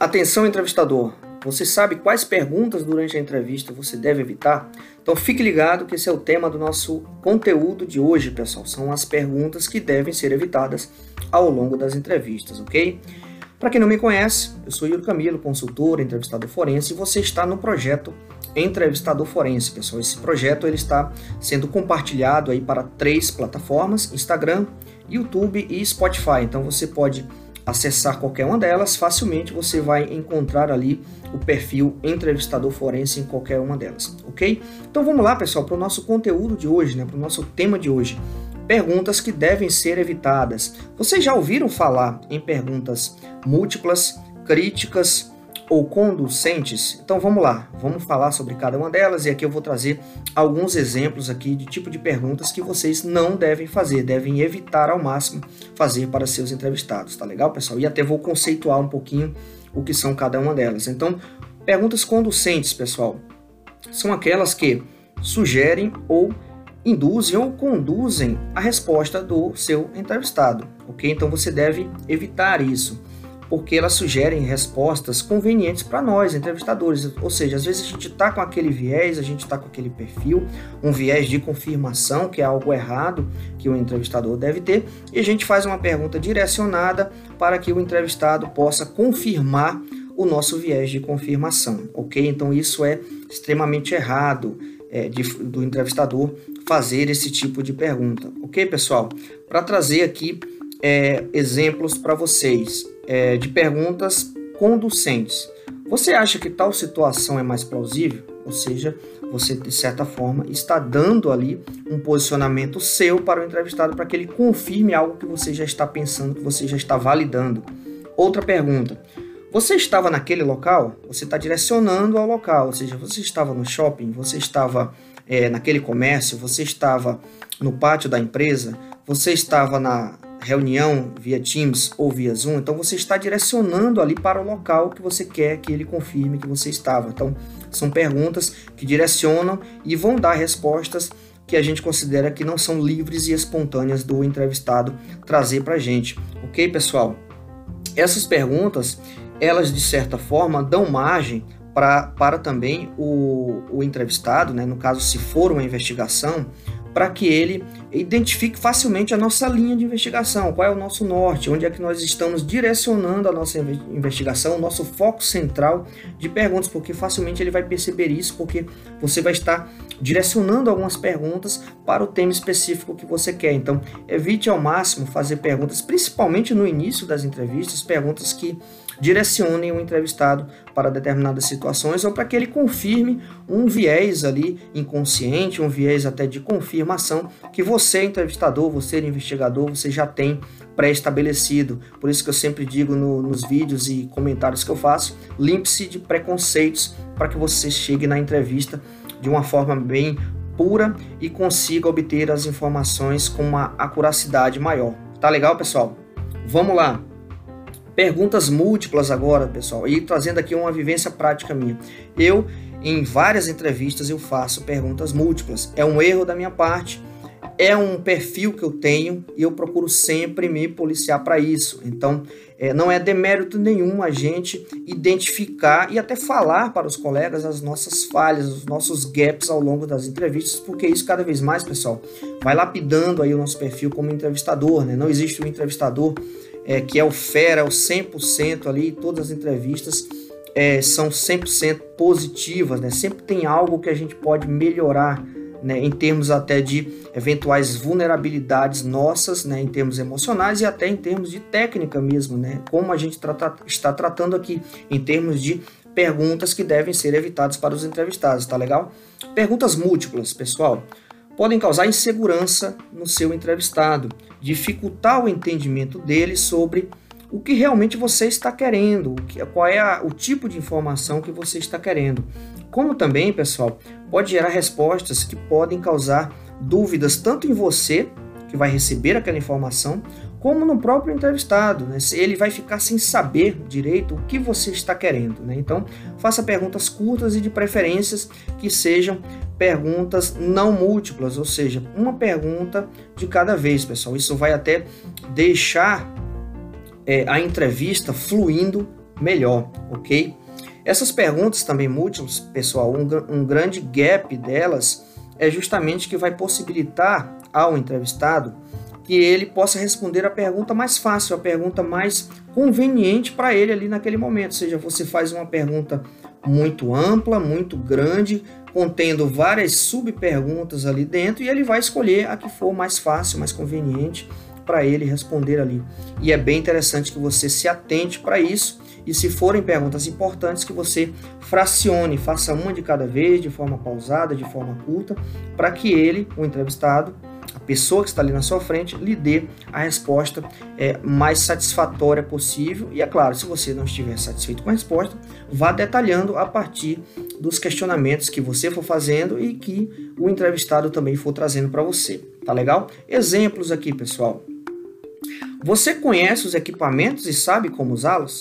Atenção, entrevistador. Você sabe quais perguntas durante a entrevista você deve evitar? Então fique ligado que esse é o tema do nosso conteúdo de hoje, pessoal. São as perguntas que devem ser evitadas ao longo das entrevistas, ok? Para quem não me conhece, eu sou Yuri Camilo, consultor, entrevistador forense, e você está no projeto Entrevistador Forense, pessoal. Esse projeto ele está sendo compartilhado aí para três plataformas: Instagram, YouTube e Spotify. Então você pode acessar qualquer uma delas, facilmente você vai encontrar ali o perfil entrevistador forense em qualquer uma delas, ok? Então vamos lá, pessoal, para o nosso conteúdo de hoje, né, para o nosso tema de hoje. Perguntas que devem ser evitadas. Vocês já ouviram falar em perguntas múltiplas, críticas, ou conducentes? Então vamos lá, vamos falar sobre cada uma delas e aqui eu vou trazer alguns exemplos aqui de tipo de perguntas que vocês não devem fazer, devem evitar ao máximo fazer para seus entrevistados, tá legal, pessoal? E até vou conceituar um pouquinho o que são cada uma delas. Então, perguntas conducentes, pessoal, são aquelas que sugerem ou induzem ou conduzem a resposta do seu entrevistado, ok? Então você deve evitar isso porque elas sugerem respostas convenientes para nós, entrevistadores. Ou seja, às vezes a gente está com aquele viés, a gente está com aquele perfil, um viés de confirmação, que é algo errado que o entrevistador deve ter, e a gente faz uma pergunta direcionada para que o entrevistado possa confirmar o nosso viés de confirmação, ok? Então isso é extremamente errado é, de, do entrevistador fazer esse tipo de pergunta, ok, pessoal? Para trazer aqui é, exemplos para vocês é, de perguntas conducentes. Você acha que tal situação é mais plausível? Ou seja, você de certa forma está dando ali um posicionamento seu para o entrevistado para que ele confirme algo que você já está pensando, que você já está validando. Outra pergunta: você estava naquele local? Você está direcionando ao local, ou seja, você estava no shopping, você estava é, naquele comércio, você estava no pátio da empresa, você estava na, reunião via Teams ou via Zoom, então você está direcionando ali para o local que você quer que ele confirme que você estava. Então, são perguntas que direcionam e vão dar respostas que a gente considera que não são livres e espontâneas do entrevistado trazer para a gente. Ok, pessoal? Essas perguntas, elas de certa forma dão margem pra, para também o, o entrevistado, né, no caso, se for uma investigação, para que ele identifique facilmente a nossa linha de investigação, qual é o nosso norte, onde é que nós estamos direcionando a nossa investigação, o nosso foco central de perguntas, porque facilmente ele vai perceber isso, porque você vai estar direcionando algumas perguntas para o tema específico que você quer. Então, evite ao máximo fazer perguntas, principalmente no início das entrevistas, perguntas que direcionem o entrevistado para determinadas situações ou para que ele confirme um viés ali inconsciente, um viés até de confirmação que você, entrevistador, você, investigador, você já tem pré-estabelecido. Por isso que eu sempre digo no, nos vídeos e comentários que eu faço, limpe-se de preconceitos para que você chegue na entrevista de uma forma bem pura e consiga obter as informações com uma acuracidade maior. Tá legal, pessoal? Vamos lá. Perguntas múltiplas agora, pessoal, e trazendo aqui uma vivência prática minha. Eu, em várias entrevistas, eu faço perguntas múltiplas. É um erro da minha parte, é um perfil que eu tenho e eu procuro sempre me policiar para isso. Então, é, não é demérito nenhum a gente identificar e até falar para os colegas as nossas falhas, os nossos gaps ao longo das entrevistas, porque isso cada vez mais, pessoal, vai lapidando aí o nosso perfil como entrevistador, né? Não existe um entrevistador é, que é o fera, o 100% ali, todas as entrevistas é, são 100% positivas, né? Sempre tem algo que a gente pode melhorar, né? Em termos até de eventuais vulnerabilidades nossas, né? Em termos emocionais e até em termos de técnica mesmo, né? Como a gente trata, está tratando aqui, em termos de perguntas que devem ser evitadas para os entrevistados, tá legal? Perguntas múltiplas, pessoal podem causar insegurança no seu entrevistado, dificultar o entendimento dele sobre o que realmente você está querendo, qual é a, o tipo de informação que você está querendo. Como também, pessoal, pode gerar respostas que podem causar dúvidas tanto em você, que vai receber aquela informação, como no próprio entrevistado. Né? Ele vai ficar sem saber direito o que você está querendo. Né? Então, faça perguntas curtas e de preferências que sejam perguntas não múltiplas, ou seja, uma pergunta de cada vez, pessoal. Isso vai até deixar é, a entrevista fluindo melhor, ok? Essas perguntas também múltiplas, pessoal, um, um grande gap delas é justamente que vai possibilitar ao entrevistado que ele possa responder a pergunta mais fácil, a pergunta mais conveniente para ele ali naquele momento. Ou seja, você faz uma pergunta muito ampla, muito grande, contendo várias subperguntas ali dentro e ele vai escolher a que for mais fácil, mais conveniente para ele responder ali. E é bem interessante que você se atente para isso e se forem perguntas importantes que você fracione, faça uma de cada vez, de forma pausada, de forma curta, para que ele, o entrevistado, pessoa que está ali na sua frente, lhe dê a resposta é, mais satisfatória possível. E é claro, se você não estiver satisfeito com a resposta, vá detalhando a partir dos questionamentos que você for fazendo e que o entrevistado também for trazendo para você. Tá legal? Exemplos aqui, pessoal. Você conhece os equipamentos e sabe como usá-los?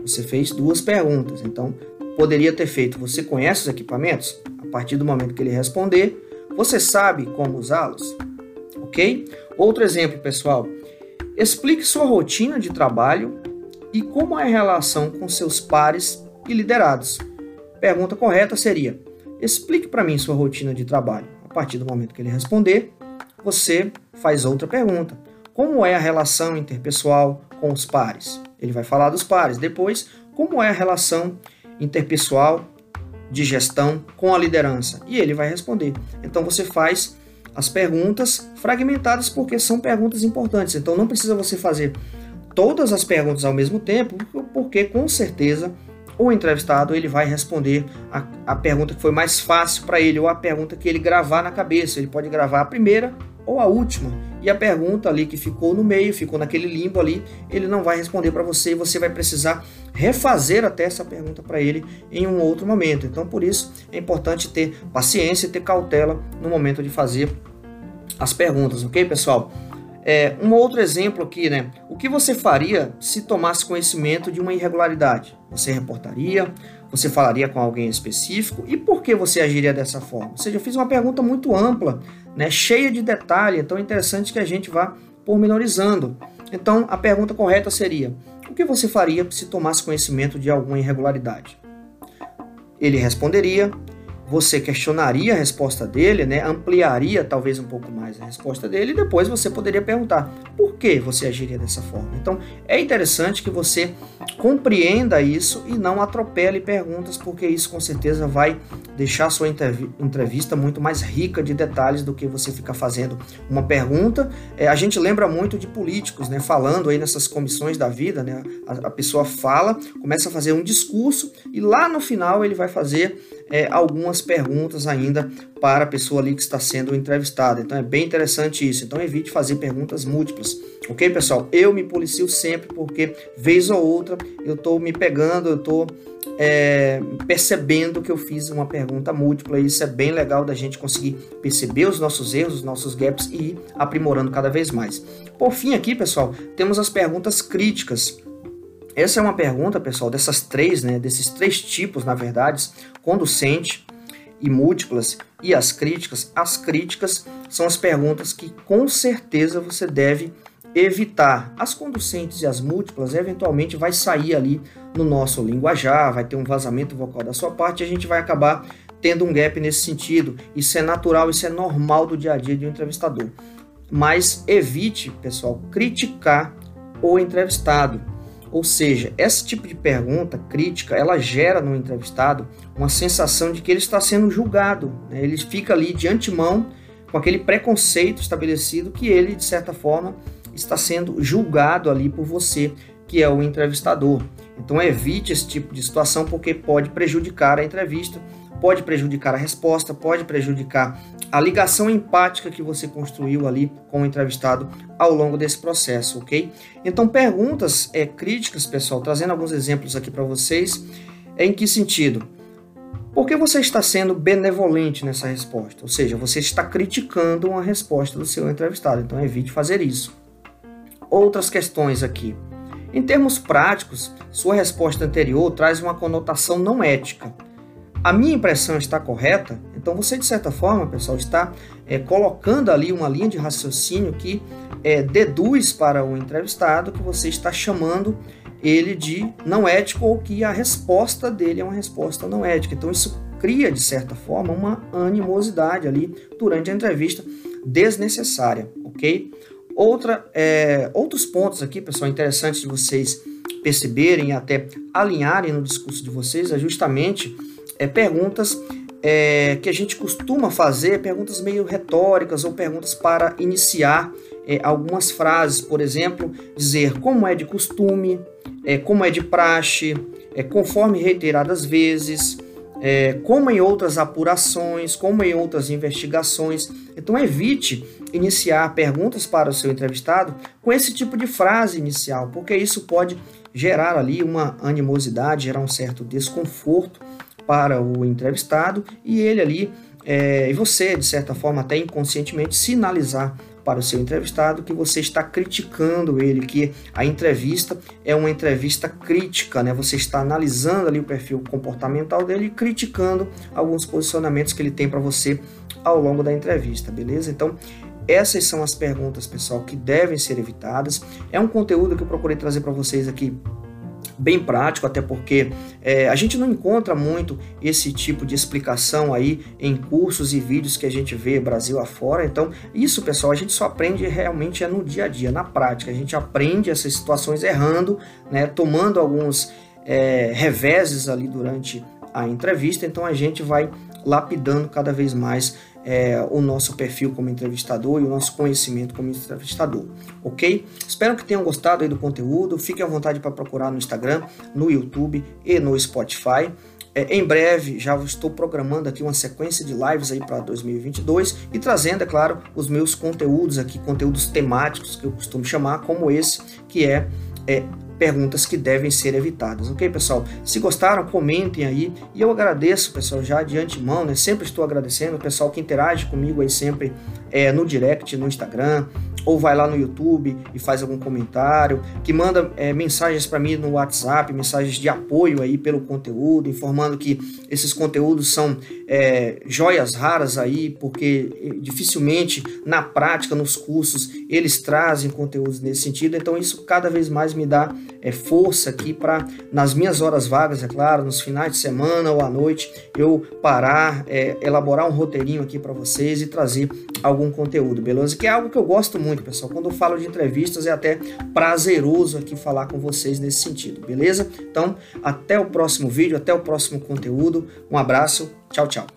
Você fez duas perguntas, então poderia ter feito: Você conhece os equipamentos? A partir do momento que ele responder, você sabe como usá-los? Ok? Outro exemplo, pessoal. Explique sua rotina de trabalho e como é a relação com seus pares e liderados. Pergunta correta seria: Explique para mim sua rotina de trabalho. A partir do momento que ele responder, você faz outra pergunta. Como é a relação interpessoal com os pares? Ele vai falar dos pares. Depois, como é a relação interpessoal de gestão com a liderança? E ele vai responder. Então você faz as perguntas fragmentadas porque são perguntas importantes. Então não precisa você fazer todas as perguntas ao mesmo tempo, porque com certeza o entrevistado ele vai responder a, a pergunta que foi mais fácil para ele ou a pergunta que ele gravar na cabeça. Ele pode gravar a primeira ou a última. E a pergunta ali que ficou no meio, ficou naquele limbo ali, ele não vai responder para você e você vai precisar refazer até essa pergunta para ele em um outro momento. Então, por isso, é importante ter paciência e ter cautela no momento de fazer as perguntas, ok, pessoal? É, um outro exemplo aqui, né? O que você faria se tomasse conhecimento de uma irregularidade? Você reportaria? Você falaria com alguém específico? E por que você agiria dessa forma? Ou seja, eu fiz uma pergunta muito ampla, né, cheia de detalhe, é interessante que a gente vá pormenorizando. Então, a pergunta correta seria: o que você faria se tomasse conhecimento de alguma irregularidade? Ele responderia: você questionaria a resposta dele, né? ampliaria talvez um pouco mais a resposta dele, e depois você poderia perguntar por que você agiria dessa forma. Então é interessante que você compreenda isso e não atropele perguntas, porque isso com certeza vai deixar a sua entrevista muito mais rica de detalhes do que você ficar fazendo uma pergunta. É, a gente lembra muito de políticos, né? falando aí nessas comissões da vida, né? a, a pessoa fala, começa a fazer um discurso e lá no final ele vai fazer é, algumas perguntas ainda para a pessoa ali que está sendo entrevistada. Então é bem interessante isso. Então evite fazer perguntas múltiplas. Ok, pessoal? Eu me policio sempre porque, vez ou outra, eu estou me pegando, eu estou é, percebendo que eu fiz uma pergunta múltipla. E isso é bem legal da gente conseguir perceber os nossos erros, os nossos gaps e ir aprimorando cada vez mais. Por fim, aqui, pessoal, temos as perguntas críticas. Essa é uma pergunta, pessoal, dessas três, né, desses três tipos, na verdade, conducente e múltiplas e as críticas. As críticas são as perguntas que com certeza você deve evitar. As conducentes e as múltiplas, eventualmente vai sair ali no nosso linguajar, vai ter um vazamento vocal da sua parte a gente vai acabar tendo um gap nesse sentido. Isso é natural, isso é normal do dia a dia de um entrevistador. Mas evite, pessoal, criticar o entrevistado ou seja, esse tipo de pergunta crítica, ela gera no entrevistado uma sensação de que ele está sendo julgado. Né? Ele fica ali de antemão com aquele preconceito estabelecido que ele, de certa forma, está sendo julgado ali por você, que é o entrevistador. Então evite esse tipo de situação porque pode prejudicar a entrevista pode prejudicar a resposta, pode prejudicar a ligação empática que você construiu ali com o entrevistado ao longo desse processo, ok? Então, perguntas é, críticas, pessoal, trazendo alguns exemplos aqui para vocês, é em que sentido? Por que você está sendo benevolente nessa resposta? Ou seja, você está criticando uma resposta do seu entrevistado, então evite fazer isso. Outras questões aqui. Em termos práticos, sua resposta anterior traz uma conotação não ética a minha impressão está correta, então você, de certa forma, pessoal, está é, colocando ali uma linha de raciocínio que é, deduz para o entrevistado que você está chamando ele de não ético ou que a resposta dele é uma resposta não ética. Então isso cria, de certa forma, uma animosidade ali durante a entrevista desnecessária, ok? Outra, é, outros pontos aqui, pessoal, interessantes de vocês perceberem e até alinharem no discurso de vocês é justamente é, perguntas é, que a gente costuma fazer, perguntas meio retóricas ou perguntas para iniciar é, algumas frases, por exemplo, dizer como é de costume, é, como é de praxe, é, conforme reiteradas vezes, é, como em outras apurações, como em outras investigações. Então, evite iniciar perguntas para o seu entrevistado com esse tipo de frase inicial, porque isso pode gerar ali uma animosidade, gerar um certo desconforto para o entrevistado e ele ali, é, e você, de certa forma, até inconscientemente, sinalizar para o seu entrevistado que você está criticando ele, que a entrevista é uma entrevista crítica, né? Você está analisando ali o perfil comportamental dele e criticando alguns posicionamentos que ele tem para você ao longo da entrevista, beleza? Então, essas são as perguntas, pessoal, que devem ser evitadas. É um conteúdo que eu procurei trazer para vocês aqui bem prático, até porque é, a gente não encontra muito esse tipo de explicação aí em cursos e vídeos que a gente vê Brasil afora. Então, isso, pessoal, a gente só aprende realmente é no dia a dia, na prática. A gente aprende essas situações errando, né, tomando alguns é, reveses ali durante a entrevista. Então, a gente vai lapidando cada vez mais é, o nosso perfil como entrevistador e o nosso conhecimento como entrevistador, ok? Espero que tenham gostado do conteúdo. Fiquem à vontade para procurar no Instagram, no YouTube e no Spotify. É, em breve já estou programando aqui uma sequência de lives aí para 2022 e trazendo, é claro, os meus conteúdos aqui, conteúdos temáticos que eu costumo chamar, como esse, que é, é perguntas que devem ser evitadas, ok, pessoal? Se gostaram, comentem aí e eu agradeço, pessoal, já de antemão, né? Sempre estou agradecendo o pessoal que interage comigo aí sempre é, no direct, no Instagram, ou vai lá no YouTube e faz algum comentário, que manda é, mensagens para mim no WhatsApp, mensagens de apoio aí pelo conteúdo, informando que esses conteúdos são é, joias raras aí, porque é, dificilmente na prática, nos cursos, eles trazem conteúdos nesse sentido. Então isso cada vez mais me dá é, força aqui para, nas minhas horas vagas, é claro, nos finais de semana ou à noite, eu parar, é, elaborar um roteirinho aqui para vocês e trazer algum conteúdo, beleza? Que é algo que eu gosto muito pessoal. Quando eu falo de entrevistas, é até prazeroso aqui falar com vocês nesse sentido, beleza? Então, até o próximo vídeo, até o próximo conteúdo. Um abraço, tchau, tchau.